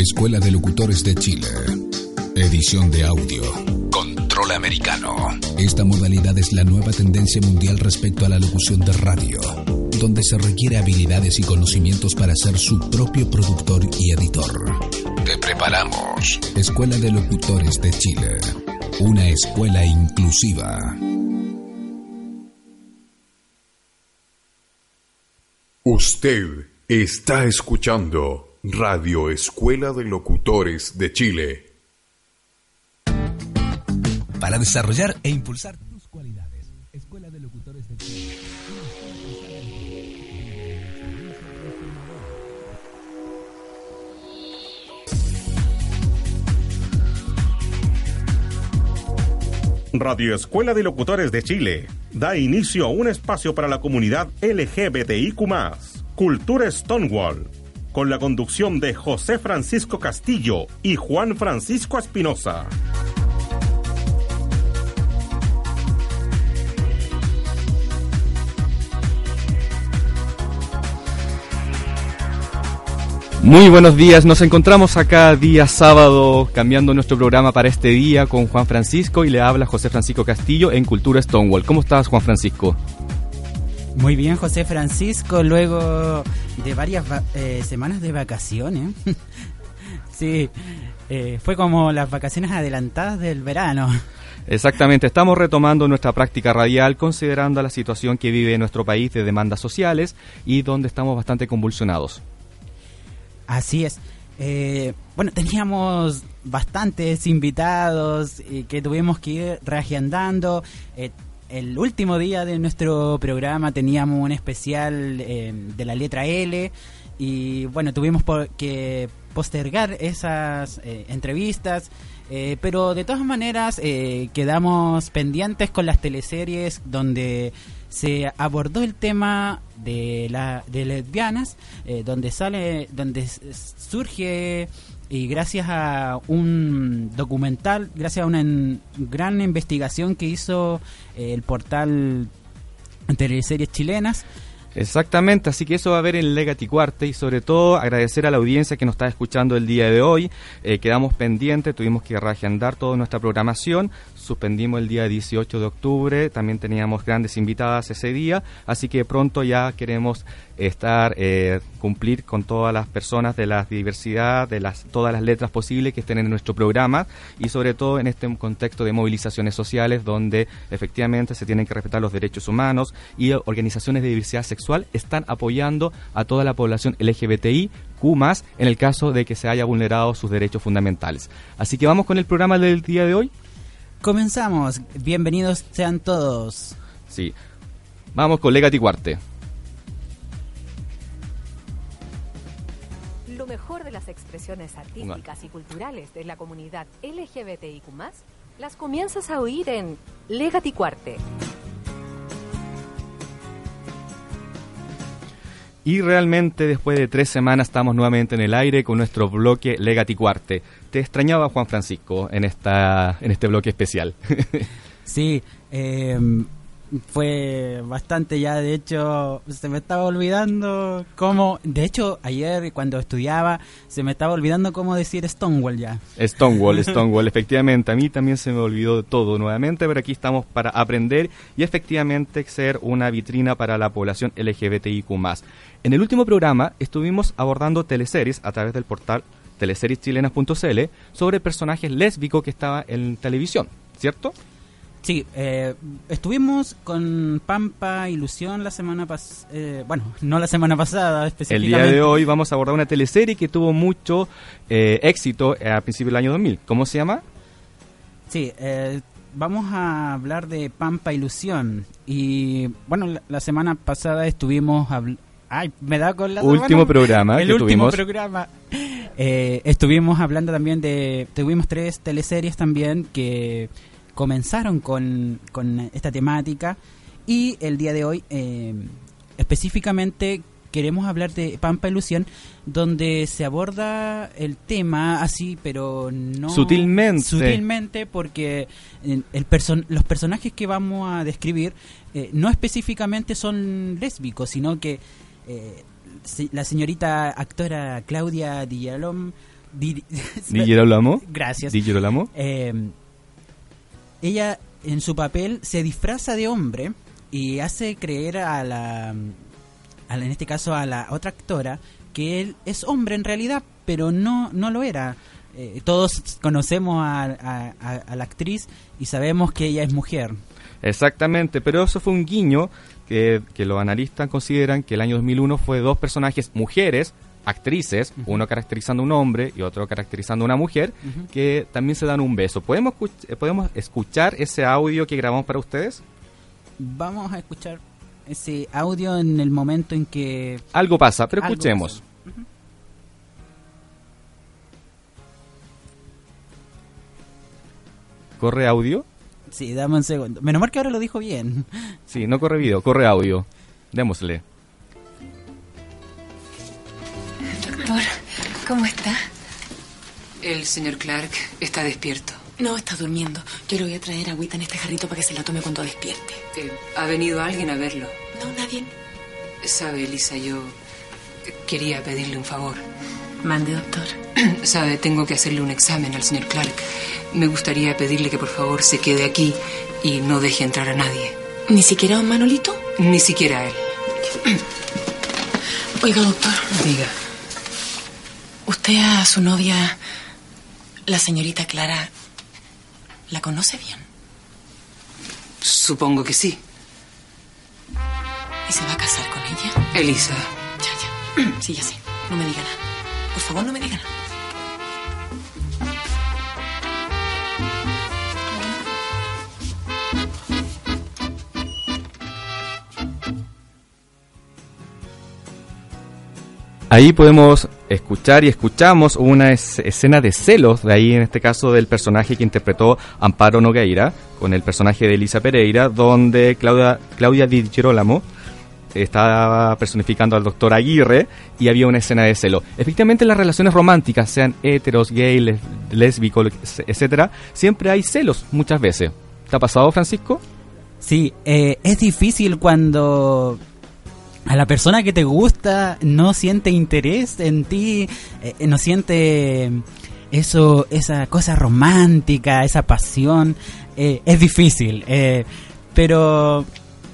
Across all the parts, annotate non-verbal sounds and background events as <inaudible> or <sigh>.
Escuela de Locutores de Chile. Edición de audio. Control americano. Esta modalidad es la nueva tendencia mundial respecto a la locución de radio, donde se requiere habilidades y conocimientos para ser su propio productor y editor. Te preparamos. Escuela de Locutores de Chile. Una escuela inclusiva. Usted está escuchando Radio Escuela de Locutores de Chile. Para desarrollar e impulsar tus cualidades. Escuela de Locutores de Chile. Radio Escuela de Locutores de Chile da inicio a un espacio para la comunidad LGBTIQ, Cultura Stonewall, con la conducción de José Francisco Castillo y Juan Francisco Espinosa. Muy buenos días, nos encontramos acá día sábado cambiando nuestro programa para este día con Juan Francisco y le habla José Francisco Castillo en Cultura Stonewall. ¿Cómo estás Juan Francisco? Muy bien José Francisco, luego de varias eh, semanas de vacaciones. <laughs> sí, eh, fue como las vacaciones adelantadas del verano. Exactamente, estamos retomando nuestra práctica radial considerando la situación que vive nuestro país de demandas sociales y donde estamos bastante convulsionados. Así es. Eh, bueno, teníamos bastantes invitados que tuvimos que ir reagendando. Eh, el último día de nuestro programa teníamos un especial eh, de la letra L y bueno, tuvimos que postergar esas entrevistas. pero de todas maneras quedamos pendientes con las teleseries donde se abordó el tema de, la, de lesbianas, eh, donde sale, donde surge y gracias a un documental, gracias a una gran investigación que hizo eh, el portal Teleseries Chilenas, Exactamente, así que eso va a haber en Legati Cuarte y sobre todo agradecer a la audiencia que nos está escuchando el día de hoy. Eh, quedamos pendientes, tuvimos que reagendar toda nuestra programación, suspendimos el día 18 de octubre, también teníamos grandes invitadas ese día, así que pronto ya queremos estar, eh, cumplir con todas las personas de la diversidad, de las, todas las letras posibles que estén en nuestro programa y sobre todo en este contexto de movilizaciones sociales donde efectivamente se tienen que respetar los derechos humanos y organizaciones de diversidad sexual están apoyando a toda la población LGBTI Q en el caso de que se haya vulnerado sus derechos fundamentales. Así que vamos con el programa del día de hoy. Comenzamos. Bienvenidos sean todos. Sí. Vamos con Legati Cuarte. Lo mejor de las expresiones artísticas y culturales de la comunidad LGBTIQ, las comienzas a oír en Legati Cuarte. Y realmente después de tres semanas estamos nuevamente en el aire con nuestro bloque Legati Cuarte. Te extrañaba Juan Francisco en, esta, en este bloque especial. <laughs> sí, eh, fue bastante ya, de hecho, se me estaba olvidando cómo, de hecho, ayer cuando estudiaba, se me estaba olvidando cómo decir Stonewall ya. Stonewall, <laughs> Stonewall, efectivamente, a mí también se me olvidó todo nuevamente, pero aquí estamos para aprender y efectivamente ser una vitrina para la población LGBTIQ+. En el último programa estuvimos abordando teleseries a través del portal teleserieschilenas.cl sobre personajes lésbicos que estaba en televisión, ¿cierto? Sí, eh, estuvimos con Pampa Ilusión la semana pasada, eh, bueno, no la semana pasada específicamente. El día de hoy vamos a abordar una teleserie que tuvo mucho eh, éxito a principios del año 2000. ¿Cómo se llama? Sí, vamos a hablar de Pampa Ilusión. Y bueno, la, semana pasada estuvimos Ay, me da con la Último programa El último programa. estuvimos hablando también de... Tuvimos tres teleseries también que comenzaron con, esta temática y el día de hoy eh, específicamente queremos hablar de Pampa Ilusión, donde se aborda el tema así, pero no sutilmente, sutilmente porque eh, el los personajes que vamos a describir eh, no específicamente son lésbicos, sino que la señorita actora Claudia Dillalom Di. <laughs> Gracias. Di Girolamo. Eh, ella en su papel se disfraza de hombre y hace creer a la, a la- en este caso a la otra actora que él es hombre en realidad pero no no lo era Eh, todos conocemos a, a- a- a la actriz y sabemos que ella es mujer Exactamente, pero eso fue un guiño que, que los analistas consideran que el año 2001 fue dos personajes mujeres, actrices, uno caracterizando a un hombre y otro caracterizando a una mujer, que también se dan un beso. ¿Podemos, escuch- eh, ¿Podemos escuchar ese audio que grabamos para ustedes? vamos a escuchar ese audio en el momento en que Algo pasa, pero Algo escuchemos. ¿Corre audio? Sí dame un segundo menos mal que ahora lo dijo bien Sí, no corre video, corre audio. Démosle. Doctor, ¿cómo está? El señor Clark está despierto. No, está durmiendo. Yo le voy a traer agüita en este jarrito para que se la tome cuando despierte. Eh, ¿Ha venido alguien a verlo? No, nadie. Sabe, Elisa, yo quería pedirle un favor. Mande, doctor. <clears throat> Sabe, tengo que hacerle un examen al señor Clark. Me gustaría pedirle que por favor se quede aquí y no deje entrar a nadie. ¿Ni siquiera a un Manolito? Ni siquiera a él. <clears throat> Oiga, doctor, Diga. usted a su novia, la señorita Clara, ¿la conoce bien? Supongo que sí. ¿Y se va a casar con ella? Elisa, Ya, ya. <clears throat> Sí, ya sé. No me diga nada. Por favor, no me diga nada. Ahí podemos escuchar y escuchamos una es- escena de celos, de ahí en este caso del personaje que interpretó Amparo Nogueira, con el personaje de Elisa Pereira, donde Claudia, Claudia Di Girolamo estaba personificando al doctor Aguirre y había una escena de celo. Efectivamente, en las relaciones románticas, sean heteros, gays, les- lésbicos, etcétera, siempre hay celos muchas veces. ¿Te ha pasado, Francisco? Sí, eh, es difícil cuando a la persona que te gusta no siente interés en ti, eh, no siente eso, esa cosa romántica, esa pasión. eh, es difícil, eh, pero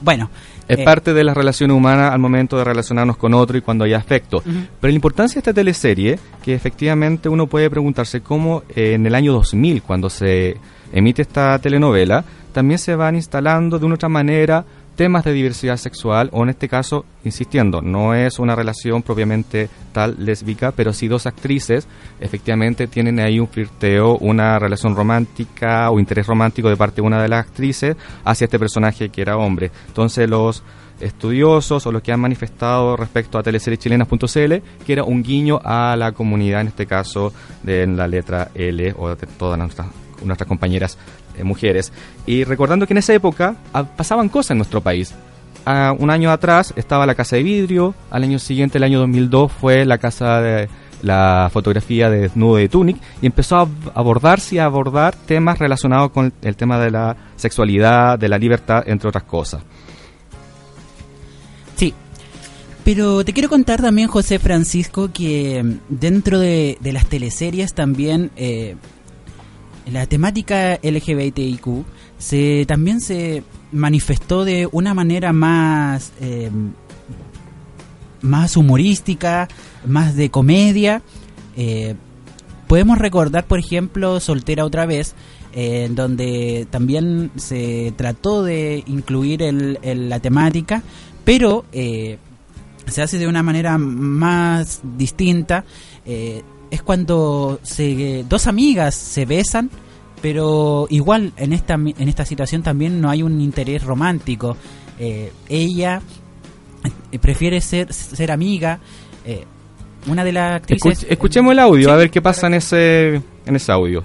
bueno. Es eh, parte de las relaciones humanas al momento de relacionarnos con otro y cuando hay afecto. Pero la importancia de esta teleserie, que efectivamente uno puede preguntarse cómo eh, en el año 2000, cuando se emite esta telenovela, también se van instalando de una otra manera temas de diversidad sexual, o en este caso, insistiendo, no es una relación propiamente tal lésbica, pero sí dos actrices efectivamente tienen ahí un flirteo, una relación romántica o interés romántico de parte de una de las actrices hacia este personaje que era hombre. Entonces los estudiosos o los que han manifestado respecto a teleseriechilenas.cl que era un guiño a la comunidad, en este caso de la letra L o de todas nuestras, nuestras compañeras eh, mujeres. Y recordando que en esa época ah, pasaban cosas en nuestro país. Ah, un año atrás estaba la Casa de Vidrio, al año siguiente, el año 2002, fue la Casa de la fotografía de desnudo de Tunic y empezó a abordarse y a abordar temas relacionados con el tema de la sexualidad, de la libertad, entre otras cosas. Sí. Pero te quiero contar también, José Francisco, que dentro de, de las teleseries también eh, la temática LGBTIQ se, también se manifestó de una manera más, eh, más humorística, más de comedia. Eh, podemos recordar, por ejemplo, Soltera otra vez, en donde también se trató de incluir el- la temática, pero eh, se hace de una manera más distinta. Eh, es cuando se, dos amigas se besan, pero igual en esta, en esta situación también no hay un interés romántico. Eh, ella eh, prefiere ser, ser amiga. eh, una de las actrices... Escuch- escuchemos el audio, Sí, a ver qué pasa en ese, en ese audio.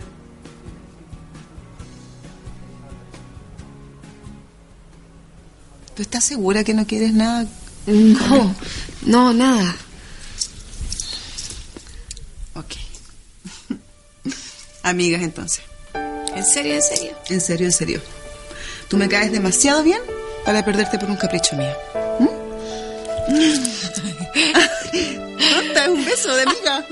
¿Tú estás segura que no quieres nada? No, no, nada. Amigas, entonces. ¿En serio, en serio? En serio, en serio. Tú me caes demasiado bien para perderte por un capricho mío. ¿Mm? Un beso de amiga.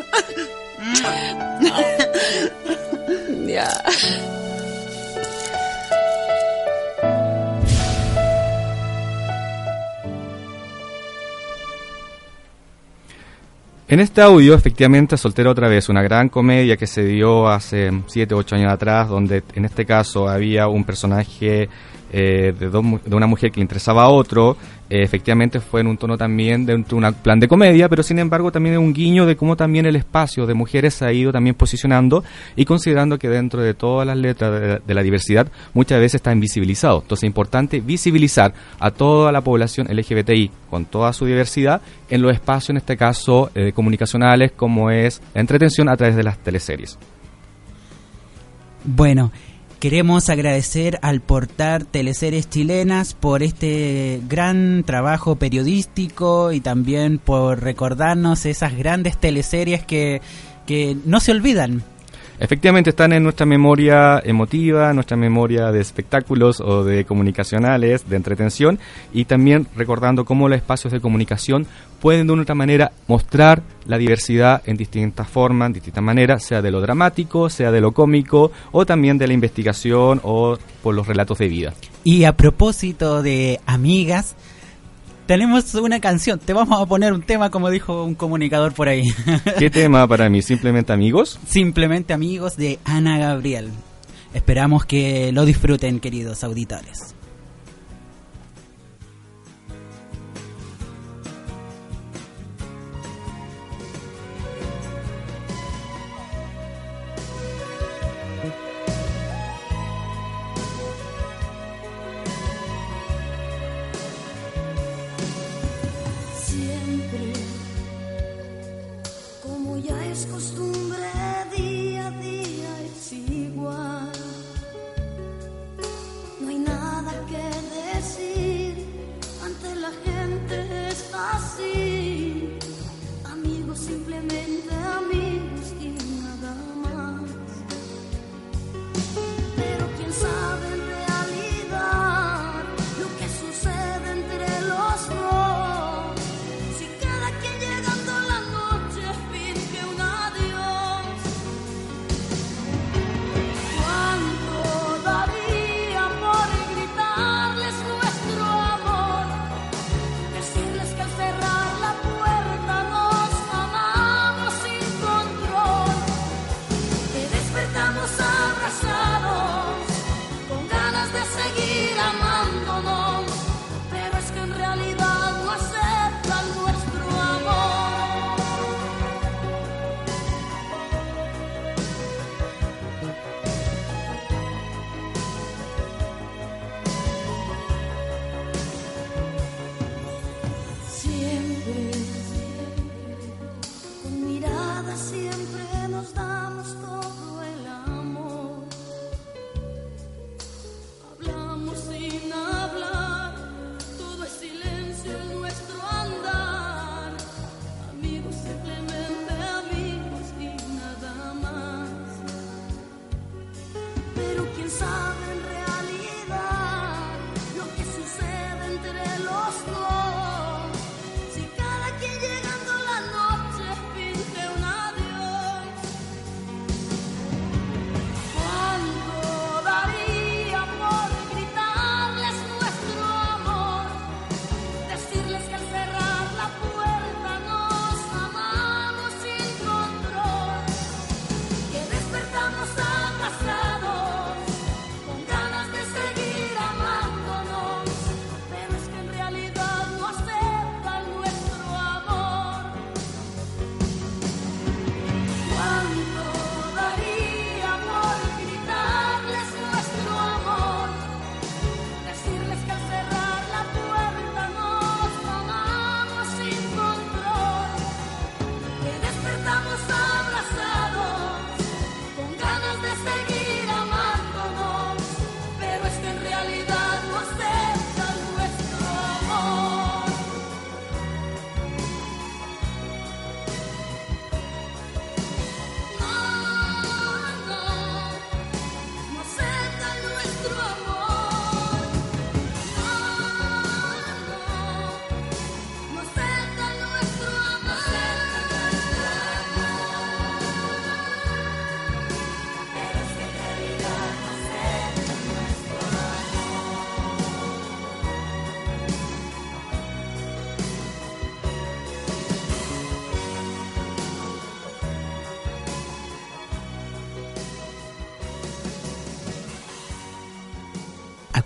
<laughs> ya. En este audio, efectivamente, Soltero otra vez, una gran comedia que se dio hace 7, 8 años atrás, donde en este caso había un personaje eh, de, de, una mujer que le interesaba a otro, eh, efectivamente fue en un tono también de, un plan de comedia, pero sin embargo también es un guiño de cómo también el espacio de mujeres se ha ido también posicionando y considerando que dentro de todas las letras de, la diversidad muchas veces está invisibilizado. Entonces es importante visibilizar a toda la población LGBTI con toda su diversidad en los espacios, en este caso, eh, comunicacionales como es la entretención a través de las teleseries. Bueno, Queremos agradecer al portal Teleseries Chilenas por este gran trabajo periodístico y también por recordarnos esas grandes teleseries que, que no se olvidan. Efectivamente están en nuestra memoria emotiva, nuestra memoria de espectáculos o de comunicacionales, de entretención y también recordando cómo los espacios de comunicación pueden de una otra manera mostrar la diversidad en distintas formas, en distintas maneras, sea de lo dramático, sea de lo cómico o también de la investigación o por los relatos de vida. Y a propósito de amigas, tenemos una canción. Te vamos a poner un tema, como dijo un comunicador por ahí. <laughs> ¿Qué tema para mí? ¿Simplemente amigos? Simplemente amigos de Ana Gabriel. Esperamos que lo disfruten, queridos auditores.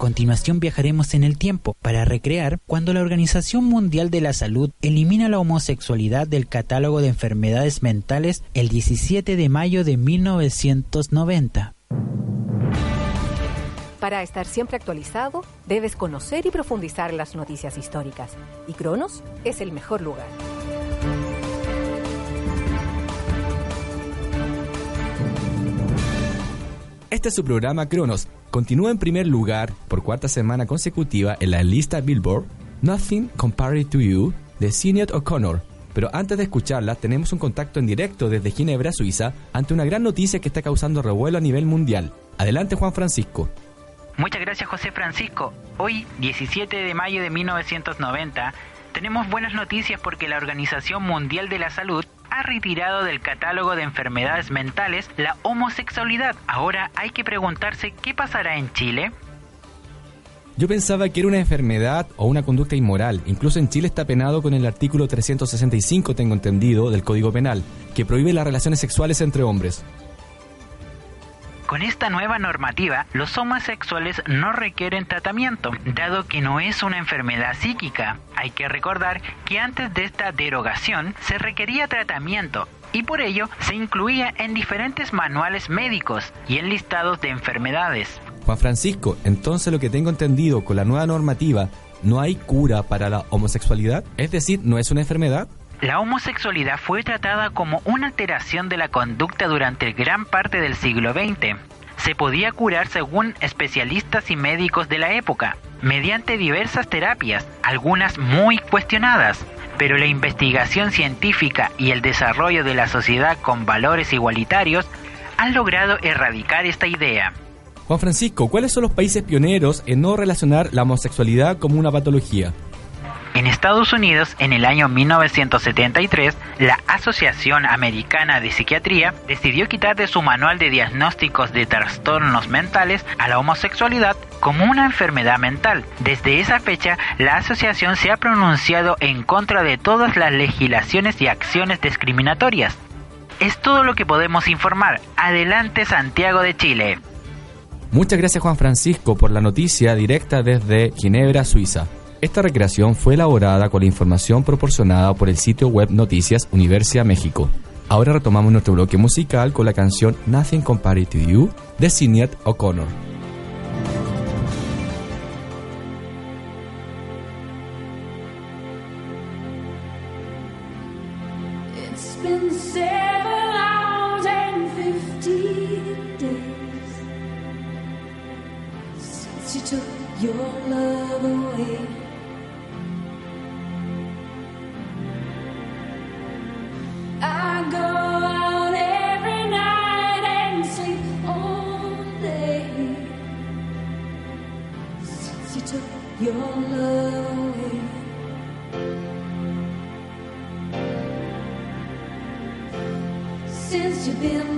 Continuación viajaremos en el tiempo para recrear cuando la Organización Mundial de la Salud elimina la homosexualidad del catálogo de enfermedades mentales el 17 de mayo de 1990. Para estar siempre actualizado, debes conocer y profundizar las noticias históricas. Y Cronos es el mejor lugar. Este es su programa Cronos. Continúa en primer lugar por cuarta semana consecutiva en la lista Billboard Nothing Compared to You de Sinead O'Connor. Pero antes de escucharla, tenemos un contacto en directo desde Ginebra, Suiza, ante una gran noticia que está causando revuelo a nivel mundial. Adelante, Juan Francisco. Muchas gracias, José Francisco. Hoy, 17 de mayo de 1990, tenemos buenas noticias porque la Organización Mundial de la Salud ha retirado del catálogo de enfermedades mentales la homosexualidad. Ahora hay que preguntarse qué pasará en Chile. Yo pensaba que era una enfermedad o una conducta inmoral. Incluso en Chile está penado con el artículo 365, tengo entendido, del Código Penal, que prohíbe las relaciones sexuales entre hombres. Con esta nueva normativa, los homosexuales no requieren tratamiento, dado que no es una enfermedad psíquica. Hay que recordar que antes de esta derogación se requería tratamiento y por ello se incluía en diferentes manuales médicos y en listados de enfermedades. Juan Francisco, entonces lo que tengo entendido con la nueva normativa, ¿no hay cura para la homosexualidad? Es decir, ¿no es una enfermedad? La homosexualidad fue tratada como una alteración de la conducta durante gran parte del siglo XX. Se podía curar según especialistas y médicos de la época, mediante diversas terapias, algunas muy cuestionadas, pero la investigación científica y el desarrollo de la sociedad con valores igualitarios han logrado erradicar esta idea. Juan Francisco, ¿cuáles son los países pioneros en no relacionar la homosexualidad como una patología? En Estados Unidos, en el año 1973, la Asociación Americana de Psiquiatría decidió quitar de su manual de diagnósticos de trastornos mentales a la homosexualidad como una enfermedad mental. Desde esa fecha, la asociación se ha pronunciado en contra de todas las legislaciones y acciones discriminatorias. Es todo lo que podemos informar. Adelante Santiago de Chile. Muchas gracias Juan Francisco por la noticia directa desde Ginebra, Suiza. Esta recreación fue elaborada con la información proporcionada por el sitio web Noticias Universidad México. Ahora retomamos nuestro bloque musical con la canción Nothing Compared to You de Sinead O'Connor. De build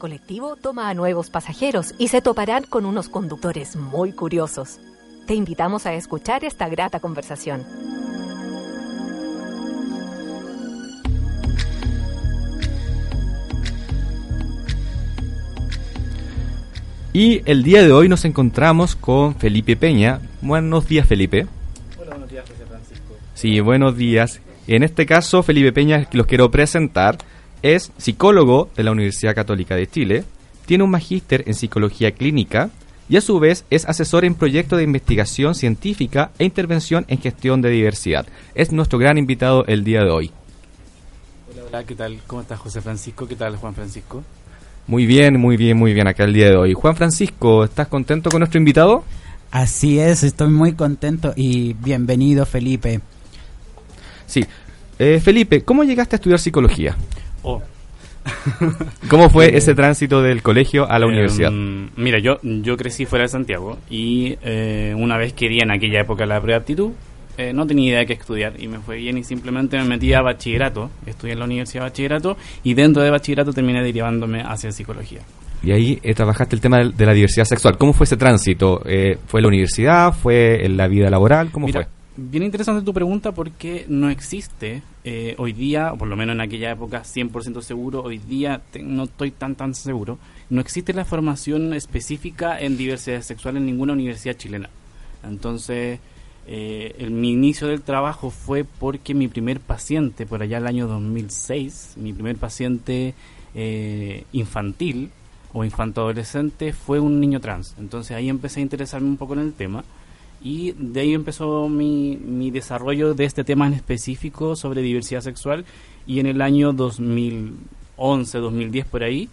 colectivo toma a nuevos pasajeros y se toparán con unos conductores muy curiosos. Te invitamos a escuchar esta grata conversación. Y el día de hoy nos encontramos con Felipe Peña. Buenos días, Felipe. Hola, buenos días, José Francisco. Sí, buenos días. En este caso, Felipe Peña, que los quiero presentar, es psicólogo de la Universidad Católica de Chile, tiene un magíster en psicología clínica y a su vez es asesor en proyectos de investigación científica e intervención en gestión de diversidad. Es nuestro gran invitado el día de hoy. Hola, hola, ¿qué tal? ¿Cómo estás, José Francisco? ¿Qué tal, Juan Francisco? Muy bien, muy bien, muy bien acá el día de hoy. Juan Francisco, ¿estás contento con nuestro invitado? Así es, estoy muy contento y bienvenido Felipe. Sí. Eh, Felipe, ¿cómo llegaste a estudiar psicología? Oh. <laughs> ¿Cómo fue ese tránsito del colegio a la Eh, universidad? Mira, yo, yo crecí fuera de Santiago y eh, una vez quería en aquella época la prueba de aptitud, eh, no tenía idea de qué estudiar y me fue bien y simplemente me metí a bachillerato, estudié en la Universidad de Bachillerato y dentro de bachillerato terminé derivándome hacia psicología. Y ahí eh, trabajaste el tema de la diversidad sexual. ¿Cómo fue ese tránsito? Eh, ¿Fue la universidad? ¿Fue en la vida laboral? ¿Cómo Mira, fue? Bien interesante tu pregunta porque no existe eh, hoy día, o por lo menos en aquella época, 100% seguro, hoy día te- no estoy tan tan seguro, no existe la formación específica en diversidad sexual en ninguna universidad chilena. Entonces, eh, el, mi inicio del trabajo fue porque mi primer paciente, por allá el año 2006, mi primer paciente eh, infantil o infanto-adolescente fue un niño trans. Entonces ahí empecé a interesarme un poco en el tema y de ahí empezó mi, mi desarrollo de este tema en específico sobre diversidad sexual. Y en el año 2011, 2010 por ahí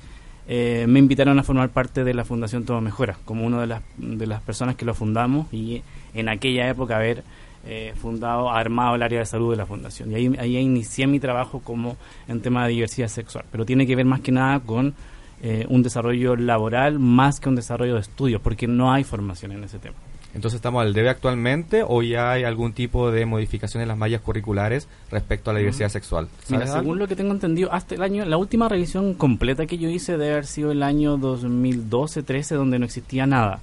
eh, me invitaron a formar parte de la Fundación Todo Mejora como una de las, de las personas que lo fundamos. Y en aquella época haber eh, fundado, armado el área de salud de la fundación. Y ahí, ahí inicié mi trabajo como en tema de diversidad sexual. Pero tiene que ver más que nada con eh, un desarrollo laboral más que un desarrollo de estudios porque no hay formación en ese tema Entonces estamos al debe actualmente o ya hay algún tipo de modificación en las mallas curriculares respecto a la diversidad sexual. Mira, ¿Sabes según lo que tengo entendido, hasta el año, la última revisión completa que yo hice debe haber sido el año 2012-13, donde no existía nada.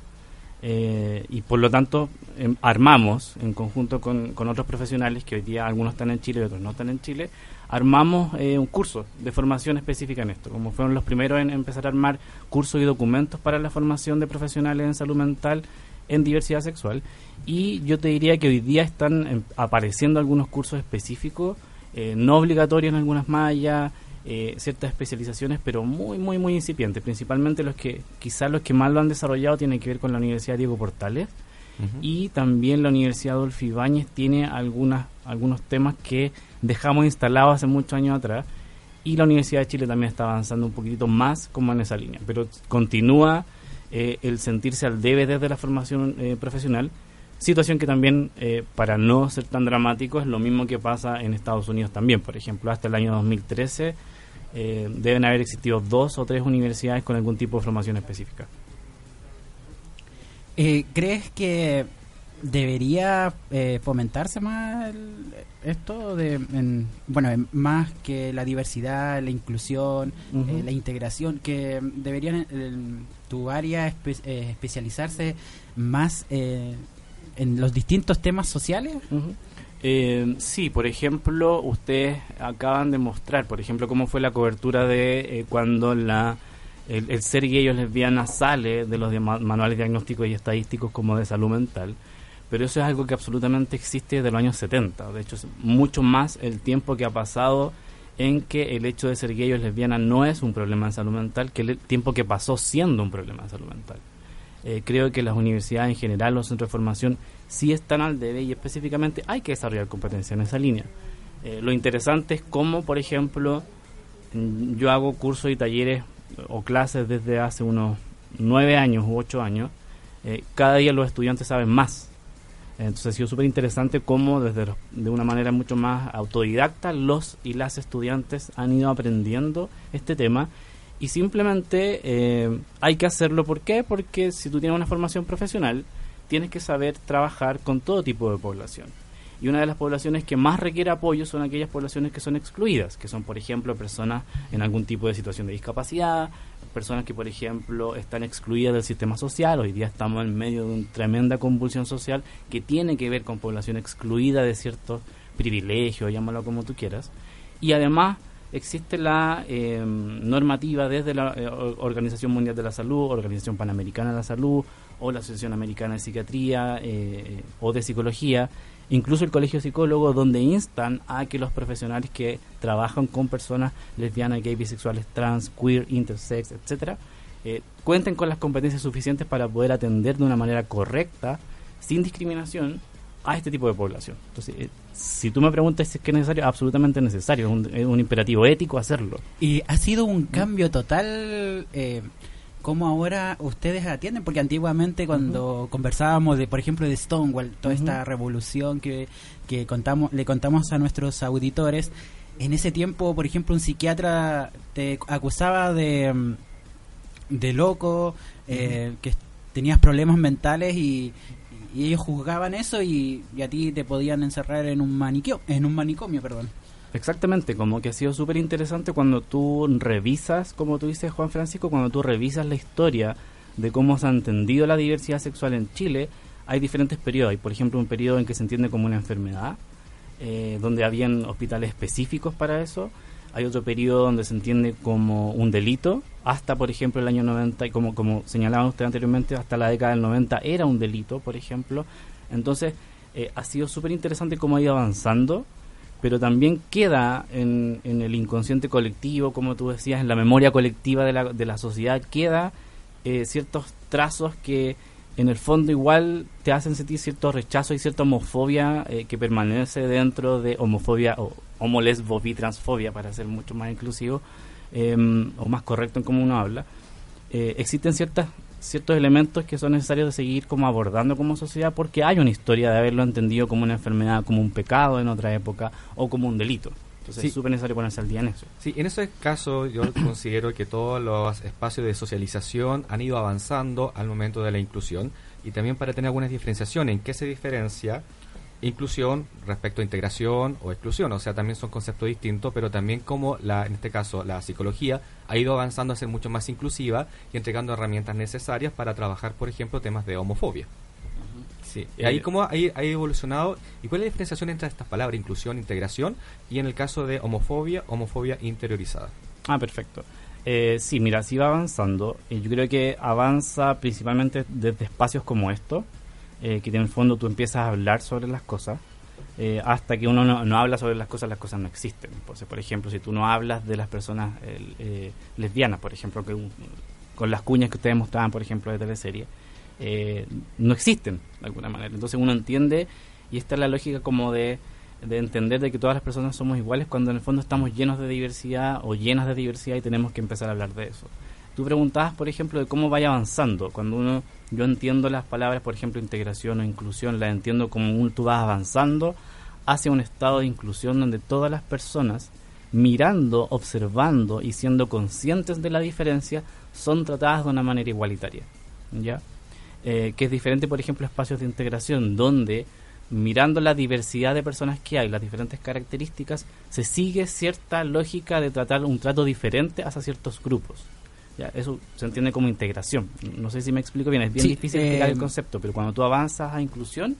Eh, y por lo tanto, em, armamos, en conjunto con, con otros profesionales, que hoy día algunos están en Chile y otros no están en Chile, armamos eh, un curso de formación específica en esto. Como fueron los primeros en empezar a armar cursos y documentos para la formación de profesionales en salud mental en diversidad sexual. Y yo te diría que hoy día están em, apareciendo algunos cursos específicos, eh, no obligatorios en algunas mallas, eh, ciertas especializaciones, pero muy, muy, muy incipientes. Principalmente los que, quizás los que más lo han desarrollado tienen que ver con la Universidad Diego Portales. Y también la Universidad Adolfo Ibáñez tiene algunas, algunos temas que dejamos instalados hace muchos años atrás. Y la Universidad de Chile también está avanzando un poquitito más como en esa línea, pero continúa eh, el sentirse al debe desde la formación eh, profesional, situación que también, eh, para no ser tan dramático, es lo mismo que pasa en Estados Unidos también. Por ejemplo, hasta el año 2013 eh, deben haber existido dos o tres universidades con algún tipo de formación específica. ¿Crees que debería eh, fomentarse más el- esto de, en- bueno, en- más que la diversidad, la inclusión, eh, la integración, que deberían en tu área espe- eh, especializarse más eh, en los distintos temas sociales? Eh, sí, por ejemplo, ustedes acaban de mostrar, por ejemplo, cómo fue la cobertura de eh, cuando la el, el ser gay o lesbiana sale de los de- ma- manuales diagnósticos y estadísticos como de salud mental, pero eso es algo que absolutamente existe desde los años 70. De hecho, es mucho más el tiempo que ha pasado en que el hecho de ser gay o lesbiana no es un problema de salud mental que el tiempo que pasó siendo un problema de salud mental. Eh, creo que las universidades en general, los centros de formación, sí están al debe y específicamente hay que desarrollar competencia en esa línea. Eh, lo interesante es cómo, por ejemplo, yo hago cursos y talleres o clases desde hace unos nueve años u ocho años. eh, cada día los estudiantes saben más. Entonces ha sido súper interesante cómo desde de una manera mucho más autodidacta los y las estudiantes han ido aprendiendo este tema y simplemente eh, hay que hacerlo. ¿Por qué? Porque si tú tienes una formación profesional, tienes que saber trabajar con todo tipo de población. Y una de las poblaciones que más requiere apoyo son aquellas poblaciones que son excluidas, que son, por ejemplo, personas en algún tipo de situación de discapacidad, personas que, por ejemplo, están excluidas del sistema social. Hoy día estamos en medio de una tremenda convulsión social que tiene que ver con población excluida de ciertos privilegios, llámalo como tú quieras. Y además existe la eh, normativa desde la eh, Organización Mundial de la Salud, Organización Panamericana de la Salud o la Asociación Americana de Psiquiatría eh, o de Psicología, incluso el Colegio Psicólogo, donde instan a que los profesionales que trabajan con personas lesbianas, gay, bisexuales, trans, queer, intersex, etcétera, cuenten con las competencias suficientes para poder atender de una manera correcta, sin discriminación, a este tipo de población. Entonces, si tú me preguntas si es que es necesario, absolutamente necesario, es un, imperativo ético hacerlo. Y ha sido un cambio total. Eh, cómo ahora ustedes atienden, porque antiguamente cuando conversábamos de, por ejemplo, de Stonewall, toda esta revolución que, que contamos, le contamos a nuestros auditores, en ese tiempo, por ejemplo, un psiquiatra te acusaba de, de loco, eh, que tenías problemas mentales y, y ellos juzgaban eso y, a ti te podían encerrar en un manicomio, en un manicomio, perdón. Exactamente, como que ha sido súper interesante cuando tú revisas, como tú dices Juan Francisco, cuando tú revisas la historia de cómo se ha entendido la diversidad sexual en Chile, hay diferentes periodos. Hay, por ejemplo, un periodo en que se entiende como una enfermedad, eh, donde habían hospitales específicos para eso hay otro periodo donde se entiende como un delito, hasta por ejemplo el año 90, y como, como señalaba usted anteriormente, hasta la década del 90 era un delito, por ejemplo. Entonces, eh, ha sido súper interesante cómo ha ido avanzando, pero también queda en, en, el inconsciente colectivo, como tú decías, en la memoria colectiva de la, de la sociedad, queda eh, ciertos trazos que en el fondo igual te hacen sentir cierto rechazo y cierta homofobia eh, que permanece dentro de homofobia o homo lesbo transfobia para ser mucho más inclusivo em, o más correcto en cómo uno habla. Eh, existen ciertas ciertos elementos que son necesarios de seguir como abordando como sociedad porque hay una historia de haberlo entendido como una enfermedad como un pecado en otra época o como un delito entonces es súper necesario ponerse al día en eso. Sí, en ese caso yo <coughs> considero que todos los espacios de socialización han ido avanzando al momento de la inclusión y también para tener algunas diferenciaciones. ¿En qué se diferencia inclusión respecto a integración o exclusión? O sea, también son conceptos distintos, pero también como la, en este caso la psicología ha ido avanzando a ser mucho más inclusiva y entregando herramientas necesarias para trabajar, por ejemplo, temas de homofobia. Sí. Y ahí cómo ha, evolucionado y cuál es la diferenciación entre estas palabras, inclusión, integración, y en el caso de homofobia, homofobia interiorizada. Ah, perfecto. Eh, sí, mira, sí va avanzando. y yo creo que avanza principalmente desde espacios como estos, eh, que en el fondo tú empiezas a hablar sobre las cosas. Eh, hasta que uno no, habla sobre las cosas, las cosas no existen. Entonces, por ejemplo, si tú no hablas de las personas eh, lesbianas, por ejemplo, que con las cuñas que ustedes mostraban, por ejemplo, de teleserie, eh, no existen de alguna manera. Entonces uno entiende, y esta es la lógica como de, de entender de que todas las personas somos iguales cuando en el fondo estamos llenos de diversidad o llenas de diversidad y tenemos que empezar a hablar de eso. Tú preguntabas, por ejemplo, de cómo vaya avanzando. Cuando uno, yo entiendo las palabras, por ejemplo, integración o inclusión, las entiendo como tú vas avanzando hacia un estado de inclusión donde todas las personas, mirando, observando y siendo conscientes de la diferencia, son tratadas de una manera igualitaria. ¿Ya? Eh, que es diferente, por ejemplo, espacios de integración, donde mirando la diversidad de personas que hay, las diferentes características, se sigue cierta lógica de tratar un trato diferente hacia ciertos grupos. Ya, eso se entiende como integración. No sé si me explico bien, es bien difícil explicar el eh, concepto, pero cuando tú avanzas a inclusión,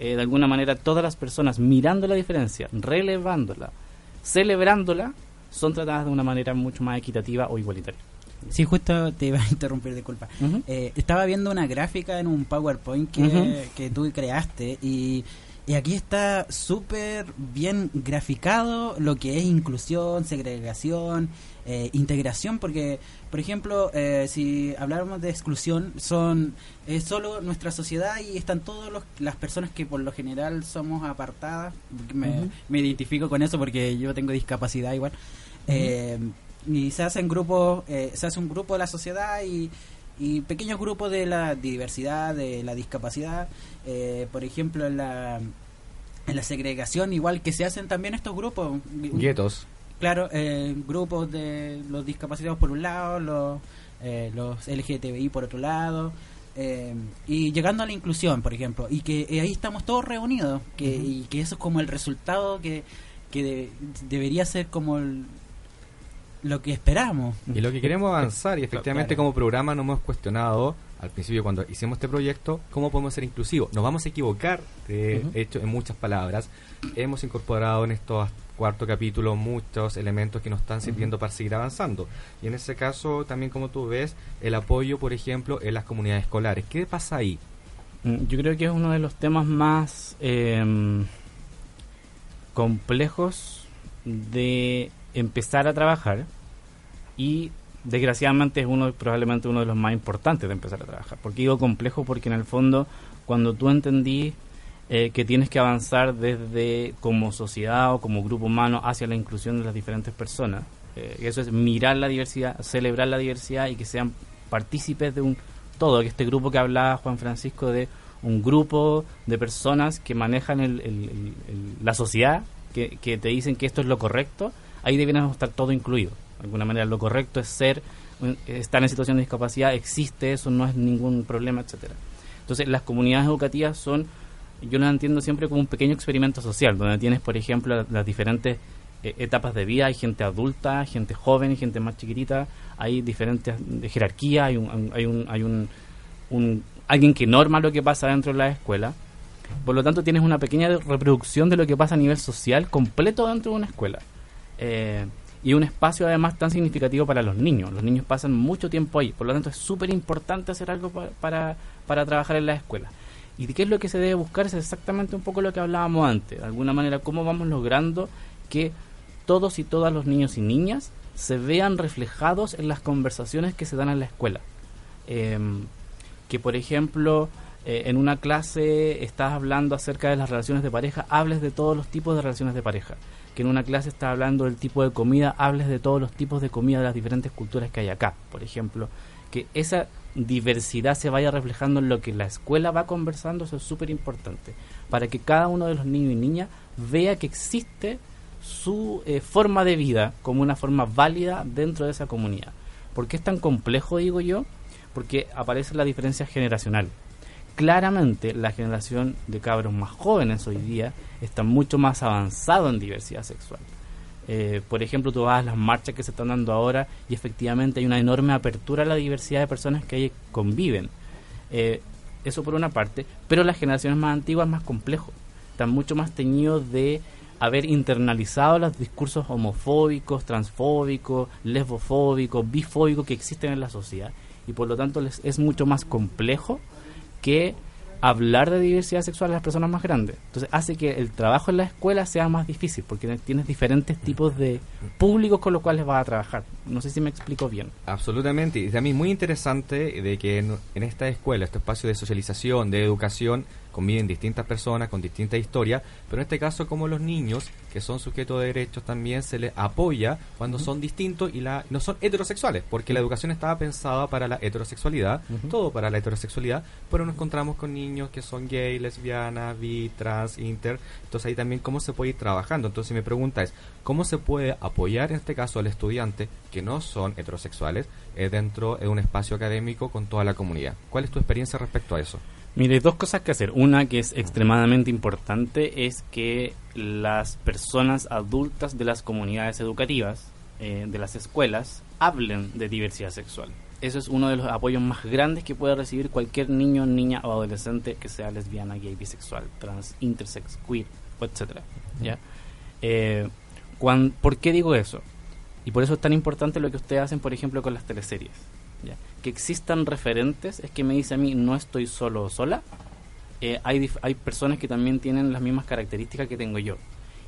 eh, de alguna manera todas las personas mirando la diferencia, relevándola, celebrándola, son tratadas de una manera mucho más equitativa o igualitaria. Sí, justo te iba a interrumpir, disculpa. Eh, estaba viendo una gráfica en un PowerPoint que, que tú creaste y, y aquí está súper bien graficado lo que es inclusión, segregación, eh, integración, porque, por ejemplo, eh, si habláramos de exclusión, son es solo nuestra sociedad y están todas las personas que por lo general somos apartadas. Me, me identifico con eso porque yo tengo discapacidad igual. Y se hacen grupos, eh, se hace un grupo de la sociedad y, y pequeños grupos de la diversidad, de la discapacidad, eh, por ejemplo en la, en la segregación, igual que se hacen también estos grupos. Guetos. Claro, eh, grupos de los discapacitados por un lado, los, los LGTBI por otro lado. y llegando a la inclusión, por ejemplo, y que ahí estamos todos reunidos, que, y que eso es como el resultado que, que debería ser como el, lo que esperamos. Y lo que queremos avanzar, y efectivamente Claro. como programa nos hemos cuestionado al principio cuando hicimos este proyecto, cómo podemos ser inclusivos. Nos vamos a equivocar, de hecho, en muchas palabras. Hemos incorporado en estos cuarto capítulo muchos elementos que nos están sirviendo para seguir avanzando. Y en ese caso, también como tú ves, el apoyo, por ejemplo, en las comunidades escolares. ¿Qué pasa ahí? Mm, Yo creo que es uno de los temas más em, complejos de empezar a trabajar y desgraciadamente es uno probablemente uno de los más importantes de empezar a trabajar. ¿Por qué digo complejo? Porque en el fondo cuando tú entendí eh, que tienes que avanzar desde como sociedad o como grupo humano hacia la inclusión de las diferentes personas, eh, eso es mirar la diversidad, celebrar la diversidad y que sean partícipes de un todo, que este grupo que hablaba Juan Francisco de un grupo de personas que manejan el- el- el- la sociedad, que, que te dicen que esto es lo correcto, ahí deberíamos estar todo incluido. De alguna manera lo correcto es ser, estar en situación de discapacidad, existe eso, no es ningún problema, etcétera. Entonces las comunidades educativas son, yo las entiendo siempre como un pequeño experimento social, donde tienes, por ejemplo, las, diferentes eh, etapas de vida, hay gente adulta, gente joven, gente más chiquitita, hay diferentes de jerarquía, hay un, hay un, hay un, un- alguien que norma lo que pasa dentro de la escuela. Por lo tanto, tienes una pequeña reproducción de lo que pasa a nivel social completo dentro de una escuela. Eh, y un espacio además tan significativo para los niños. Los niños pasan mucho tiempo ahí. Por lo tanto, es súper importante hacer algo pa- para, para trabajar en la escuela. ¿Y qué es lo que se debe buscar? Es exactamente un poco lo que hablábamos antes. De alguna manera, cómo vamos logrando que todos y todas los niños y niñas se vean reflejados en las conversaciones que se dan en la escuela. Em, que, por ejemplo, eh, en una clase estás hablando acerca de las relaciones de pareja, hables de todos los tipos de relaciones de pareja. Que en una clase estás hablando del tipo de comida, hables de todos los tipos de comida de las diferentes culturas que hay acá, por ejemplo. Que esa diversidad se vaya reflejando en lo que la escuela va conversando, eso es súper importante. Para que cada uno de los niños y niñas vea que existe su eh, forma de vida como una forma válida dentro de esa comunidad. ¿Por qué es tan complejo, digo yo? Porque aparece la diferencia generacional. Claramente la generación de cabros más jóvenes hoy día está mucho más avanzado en diversidad sexual. Eh, por ejemplo, tú vas a las marchas que se están dando ahora y efectivamente hay una enorme apertura a la diversidad de personas que ahí conviven. Eh, eso por una parte, pero las generaciones más antiguas más complejo. Están mucho más teñidos de haber internalizado los discursos homofóbicos, transfóbicos, lesbofóbicos, bifóbicos que existen en la sociedad y por lo tanto les es mucho más complejo que hablar de diversidad sexual a las personas más grandes. Entonces hace que el trabajo en la escuela sea más difícil porque tienes diferentes tipos de públicos con los cuales vas a trabajar. No sé si me explico bien. Absolutamente, y también muy interesante de que en, en esta escuela, este espacio de socialización, de educación, conviven distintas personas con distintas historias, pero en este caso como los niños, que son sujetos de derechos, también se les apoya cuando son distintos y la, no son heterosexuales, porque la educación estaba pensada para la heterosexualidad, todo para la heterosexualidad, pero nos encontramos con niños que son gay, lesbianas, bi, trans, inter, entonces ahí también cómo se puede ir trabajando. Entonces mi pregunta es, ¿cómo se puede apoyar en este caso al estudiante que no son heterosexuales eh, dentro de un espacio académico con toda la comunidad? ¿Cuál es tu experiencia respecto a eso? Mire, dos cosas que hacer. Una que es extremadamente importante es que las personas adultas de las comunidades educativas, eh, de las escuelas, hablen de diversidad sexual. Eso es uno de los apoyos más grandes que puede recibir cualquier niño, niña o adolescente que sea lesbiana, gay, bisexual, trans, intersex, queer, etcétera. ¿Ya? Eh, cuan- ¿Por qué digo eso? Y por eso es tan importante lo que ustedes hacen, por ejemplo, con las teleseries. ¿ya? Que existan referentes es que me dice a mí, no estoy solo o sola. Eh, hay, hay personas que también tienen las mismas características que tengo yo.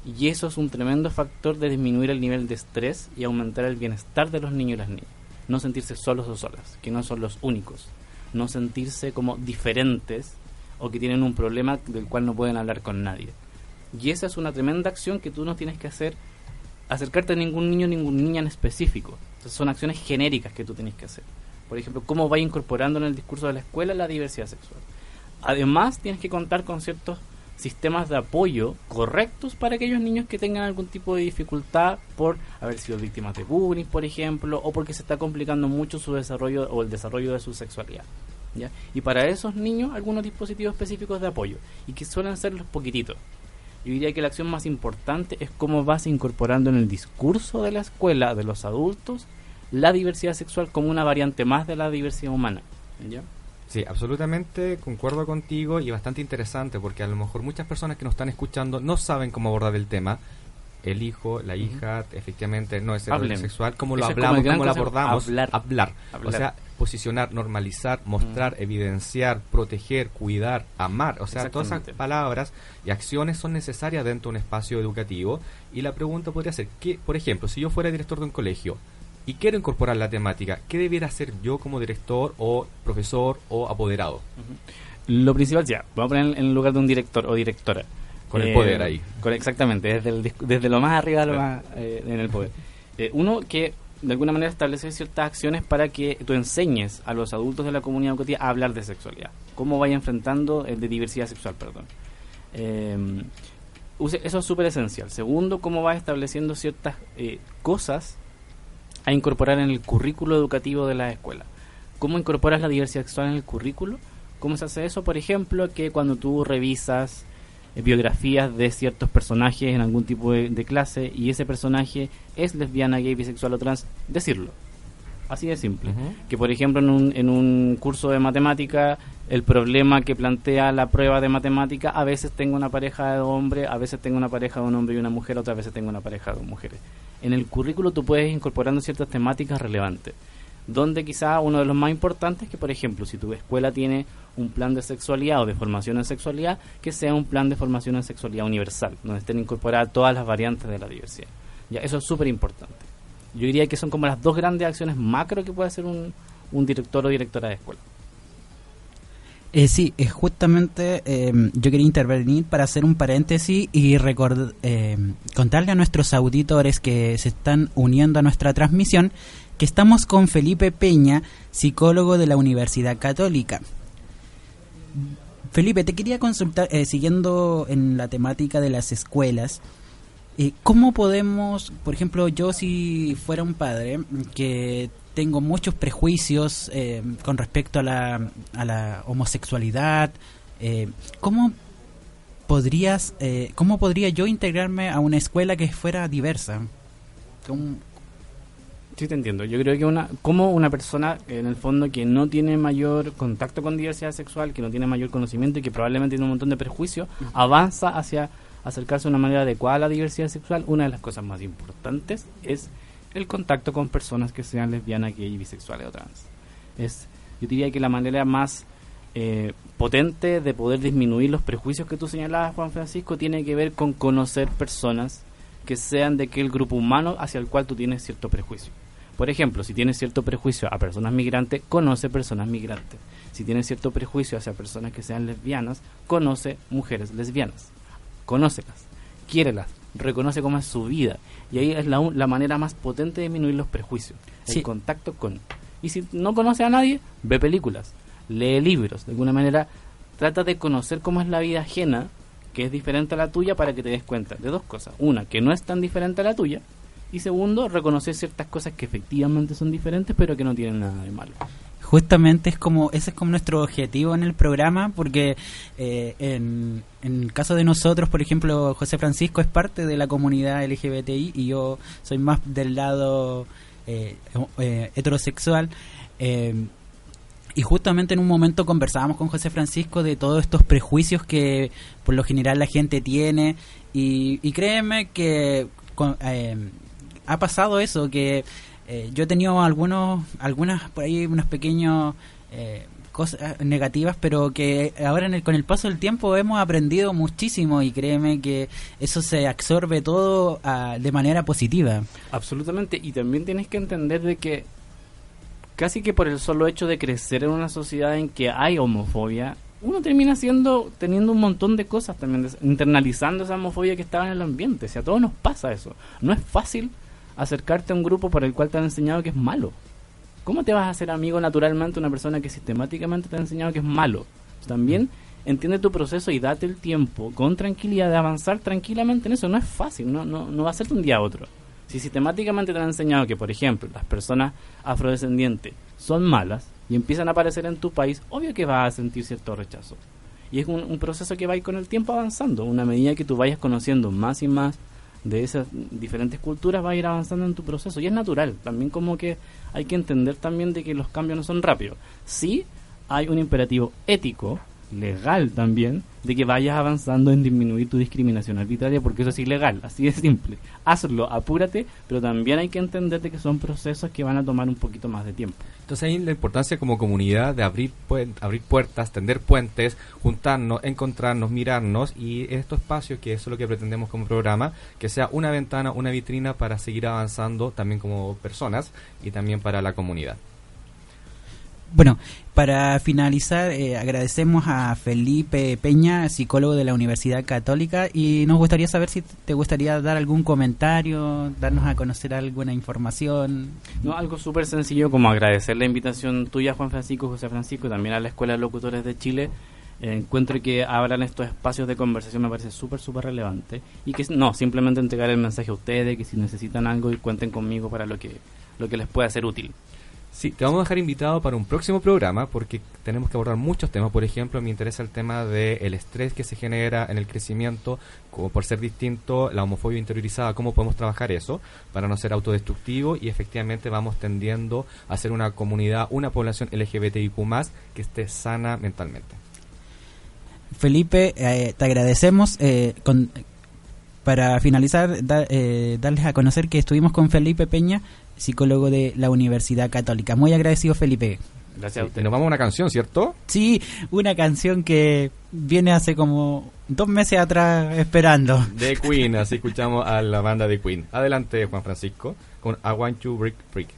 Y eso es un tremendo factor de disminuir el nivel de estrés y aumentar el bienestar de los niños y las niñas. No sentirse solos o solas, que no son los únicos. No sentirse como diferentes o que tienen un problema del cual no pueden hablar con nadie. Y esa es una tremenda acción que tú no tienes que hacer acercarte a ningún niño, ninguna niña en específico. Entonces son acciones genéricas que tú tienes que hacer. Por ejemplo, cómo va incorporando en el discurso de la escuela la diversidad sexual. Además, tienes que contar con ciertos sistemas de apoyo correctos para aquellos niños que tengan algún tipo de dificultad por haber sido víctimas de bullying, por ejemplo, o porque se está complicando mucho su desarrollo o el desarrollo de su sexualidad. ¿ya? Y para esos niños, algunos dispositivos específicos de apoyo, y que suelen ser los poquititos. Yo diría que la acción más importante es cómo vas incorporando en el discurso de la escuela, de los adultos, la diversidad sexual como una variante más de la diversidad humana. ¿Ya? Sí, absolutamente concuerdo contigo y bastante interesante porque a lo mejor muchas personas que nos están escuchando no saben cómo abordar el tema. El hijo, la hija, efectivamente no es sexual, cómo lo hablamos, cómo lo abordamos, hablar. hablar. O sea, posicionar, normalizar, mostrar, evidenciar, proteger, cuidar, amar. O sea, todas esas palabras y acciones son necesarias dentro de un espacio educativo. Y la pregunta podría ser, que, por ejemplo, si yo fuera director de un colegio, y quiero incorporar la temática, ¿qué debiera hacer yo como director o profesor o apoderado? Lo principal ya, vamos a poner en el lugar de un director o directora. Con el poder ahí. exactamente, desde, desde lo más arriba lo más, eh, en el poder. Eh, uno que de alguna manera establece ciertas acciones para que tú enseñes a los adultos de la comunidad educativa a hablar de sexualidad. Cómo vaya enfrentando el de diversidad sexual, perdón. Eh, eso es súper esencial. Segundo, cómo va estableciendo ciertas cosas a incorporar en el currículo educativo de la escuela. ¿Cómo incorporas la diversidad sexual en el currículo? ¿Cómo se hace eso? Por ejemplo, que cuando tú revisas eh, biografías de ciertos personajes en algún tipo de, clase y ese personaje es lesbiana, gay, bisexual o trans, decirlo. Así de simple. Que por ejemplo en un, en un curso de matemática el problema que plantea la prueba de matemática, a veces tengo una pareja de hombre, a veces tengo una pareja de un hombre y una mujer, otras veces tengo una pareja de dos mujeres. En el currículo tú puedes ir incorporando ciertas temáticas relevantes, donde quizá uno de los más importantes es que, por ejemplo, si tu escuela tiene un plan de sexualidad o de formación en sexualidad, que sea un plan de formación en sexualidad universal, donde estén incorporadas todas las variantes de la diversidad. Ya, eso es súper importante. Yo diría que son como las dos grandes acciones macro que puede hacer un, un director o directora de escuela. Eh, sí, es justamente em, yo quería intervenir para hacer un paréntesis y em, contarle a nuestros auditores que se están uniendo a nuestra transmisión que estamos con Felipe Peña, psicólogo de la Universidad Católica. Felipe, te quería consultar, eh, siguiendo en la temática de las escuelas, eh, ¿cómo podemos, por ejemplo, yo si fuera un padre que tengo muchos prejuicios eh, con respecto a la, a la homosexualidad. Eh, ¿Cómo podrías, eh, cómo podría yo integrarme a una escuela que fuera diversa? Sí, te entiendo. Yo creo que una, como una persona, en el fondo, que no tiene mayor contacto con diversidad sexual, que no tiene mayor conocimiento y que probablemente tiene un montón de prejuicios, avanza hacia acercarse de una manera adecuada a la diversidad sexual, una de las cosas más importantes es el contacto con personas que sean lesbianas, gay, bisexuales o trans. Es, yo diría que la manera más eh, potente de poder disminuir los prejuicios que tú señalabas, Juan Francisco, tiene que ver con conocer personas que sean de aquel grupo humano hacia el cual tú tienes cierto prejuicio. Por ejemplo, si tienes cierto prejuicio a personas migrantes, conoce personas migrantes. Si tienes cierto prejuicio hacia personas que sean lesbianas, conoce mujeres lesbianas. Conócelas, quiérelas, reconoce cómo es su vida. Y ahí es la, la manera más potente de disminuir los prejuicios, el contacto con. Y si no conoce a nadie, ve películas, lee libros, de alguna manera trata de conocer cómo es la vida ajena, que es diferente a la tuya, para que te des cuenta de dos cosas. Una, que no es tan diferente a la tuya, y segundo, reconocer ciertas cosas que efectivamente son diferentes, pero que no tienen nada de malo justamente es como ese es como nuestro objetivo en el programa porque eh, en, el caso de nosotros por ejemplo José Francisco es parte de la comunidad LGBTI y yo soy más del lado eh, eh, heterosexual y justamente en un momento conversábamos con José Francisco de todos estos prejuicios que por lo general la gente tiene y, y créeme que ha pasado eso que eh, yo he tenido algunos, algunas por ahí, unos pequeños eh, cosas negativas, pero que ahora en el, con el paso del tiempo hemos aprendido muchísimo y créeme que eso se absorbe todo ah, de manera positiva. Absolutamente, y también tienes que entender de que casi que por el solo hecho de crecer en una sociedad en que hay homofobia, uno termina siendo teniendo un montón de cosas también, internalizando esa homofobia que estaba en el ambiente. O sea, a todos nos pasa eso. No es fácil acercarte a un grupo por el cual te han enseñado que es malo. ¿Cómo te vas a hacer amigo naturalmente una persona que sistemáticamente te ha enseñado que es malo? También entiende tu proceso y date el tiempo con tranquilidad de avanzar tranquilamente en eso. No es fácil, no, no, no va a ser de un día a otro. Si sistemáticamente te han enseñado que, por ejemplo, las personas afrodescendientes son malas y empiezan a aparecer en tu país, obvio que vas a sentir cierto rechazo. Y es un, proceso que va a ir con el tiempo avanzando. Una medida que tú vayas conociendo más y más de esas diferentes culturas, va a ir avanzando en tu proceso. Y es natural. También como que hay que entender también de que los cambios no son rápidos. Sí hay un imperativo ético legal también de que vayas avanzando en disminuir tu discriminación arbitraria porque eso es ilegal, así de simple. Hazlo, apúrate, pero también hay que entender de que son procesos que van a tomar un poquito más de tiempo. Entonces ahí la importancia como comunidad de abrir, abrir puertas, tender puentes, juntarnos, encontrarnos, mirarnos y estos espacios, que eso es lo que pretendemos como programa, que sea una ventana, una vitrina para seguir avanzando también como personas y también para la comunidad. Bueno, para finalizar, eh, agradecemos a Felipe Peña, psicólogo de la Universidad Católica, y nos gustaría saber si te gustaría dar algún comentario, darnos a conocer alguna información. No, algo súper sencillo como agradecer la invitación tuya, Juan Francisco, José Francisco, y también a la Escuela de Locutores de Chile. Eh, encuentro que abran estos espacios de conversación me parece súper, súper relevante. Y que no, simplemente entregar el mensaje a ustedes, que si necesitan algo y cuenten conmigo para lo que, lo que les pueda ser útil. Sí, te vamos a dejar invitado para un próximo programa porque tenemos que abordar muchos temas. Por ejemplo, me interesa el tema del estrés que se genera en el crecimiento, como por ser distinto, la homofobia interiorizada, cómo podemos trabajar eso para no ser autodestructivo y efectivamente vamos tendiendo a ser una comunidad, una población LGBTIQ que esté sana mentalmente. Felipe, eh, te agradecemos. Eh, para finalizar, eh, darles a conocer que estuvimos con Felipe Peña, psicólogo de la Universidad Católica. Muy agradecido, Felipe. Gracias a usted. Nos vamos a una canción, ¿cierto? Sí, una canción que viene hace como dos meses atrás esperando. De Queen, así escuchamos a la banda de Queen. Adelante, Juan Francisco, con I Want to Break Freak.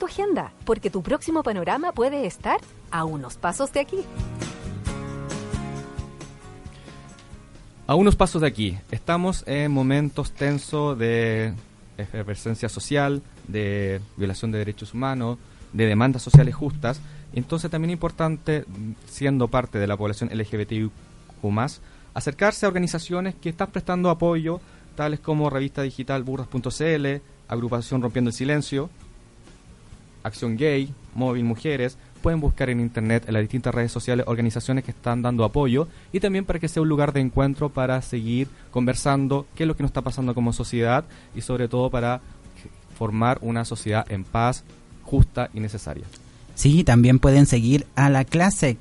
Tu agenda, porque tu próximo panorama puede estar a unos pasos de aquí. A unos pasos de aquí, estamos en momentos tensos de efervescencia social, de violación de derechos humanos, de demandas sociales justas. Entonces también es importante, siendo parte de la población LGBTIQ+, acercarse a organizaciones que están prestando apoyo, tales como revista digital burros.cl, agrupación Rompiendo el Silencio, Acción Gay, Móvil Mujeres, pueden buscar en internet en las distintas redes sociales organizaciones que están dando apoyo y también para que sea un lugar de encuentro para seguir conversando qué es lo que nos está pasando como sociedad y sobre todo para formar una sociedad en paz, justa y necesaria. Sí, también pueden seguir a la Classic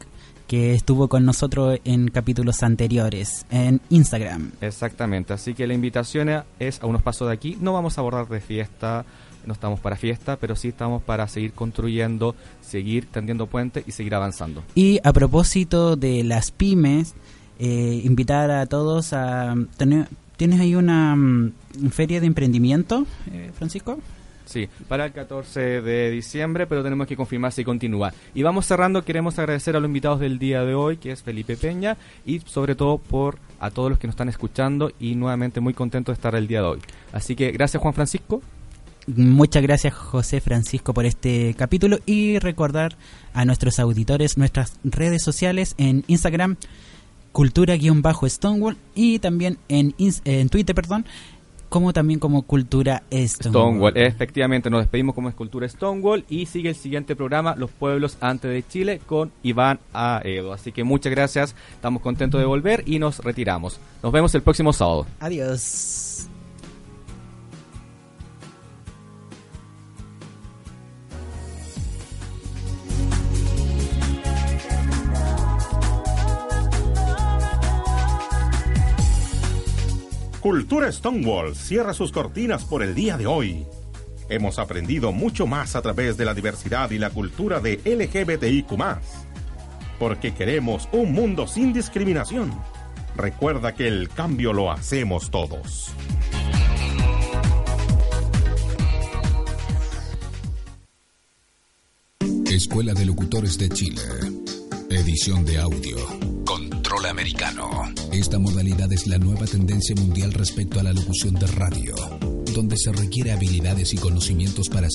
que estuvo con nosotros en capítulos anteriores en Instagram. Exactamente, así que la invitación es a unos pasos de aquí. No vamos a abordar de fiesta, no estamos para fiesta, pero sí estamos para seguir construyendo, seguir tendiendo puentes y seguir avanzando. Y a propósito de las pymes, eh, invitar a todos a tener... ¿Tienes ahí una mm, feria de emprendimiento, eh, Francisco? Sí, para el 14 de diciembre, pero tenemos que confirmar si continúa. Y vamos cerrando, queremos agradecer a los invitados del día de hoy, que es Felipe Peña, y sobre todo por a todos los que nos están escuchando y nuevamente muy contento de estar el día de hoy. Así que gracias Juan Francisco. Muchas gracias José Francisco por este capítulo y recordar a nuestros auditores nuestras redes sociales en Instagram cultura-stonewall y también en, en Twitter, perdón, como también como Cultura Stonewall. Efectivamente, nos despedimos como Escultura Stonewall y sigue el siguiente programa, Los Pueblos Antes de Chile, con Iván Aedo. Así que muchas gracias, estamos contentos de volver y nos retiramos. Nos vemos el próximo sábado. Adiós. Cultura Stonewall cierra sus cortinas por el día de hoy. Hemos aprendido mucho más a través de la diversidad y la cultura de LGBTIQ. Porque queremos un mundo sin discriminación. Recuerda que el cambio lo hacemos todos. Escuela de Locutores de Chile. Edición de audio. Esta modalidad es la nueva tendencia mundial respecto a la locución de radio, donde se requiere habilidades y conocimientos para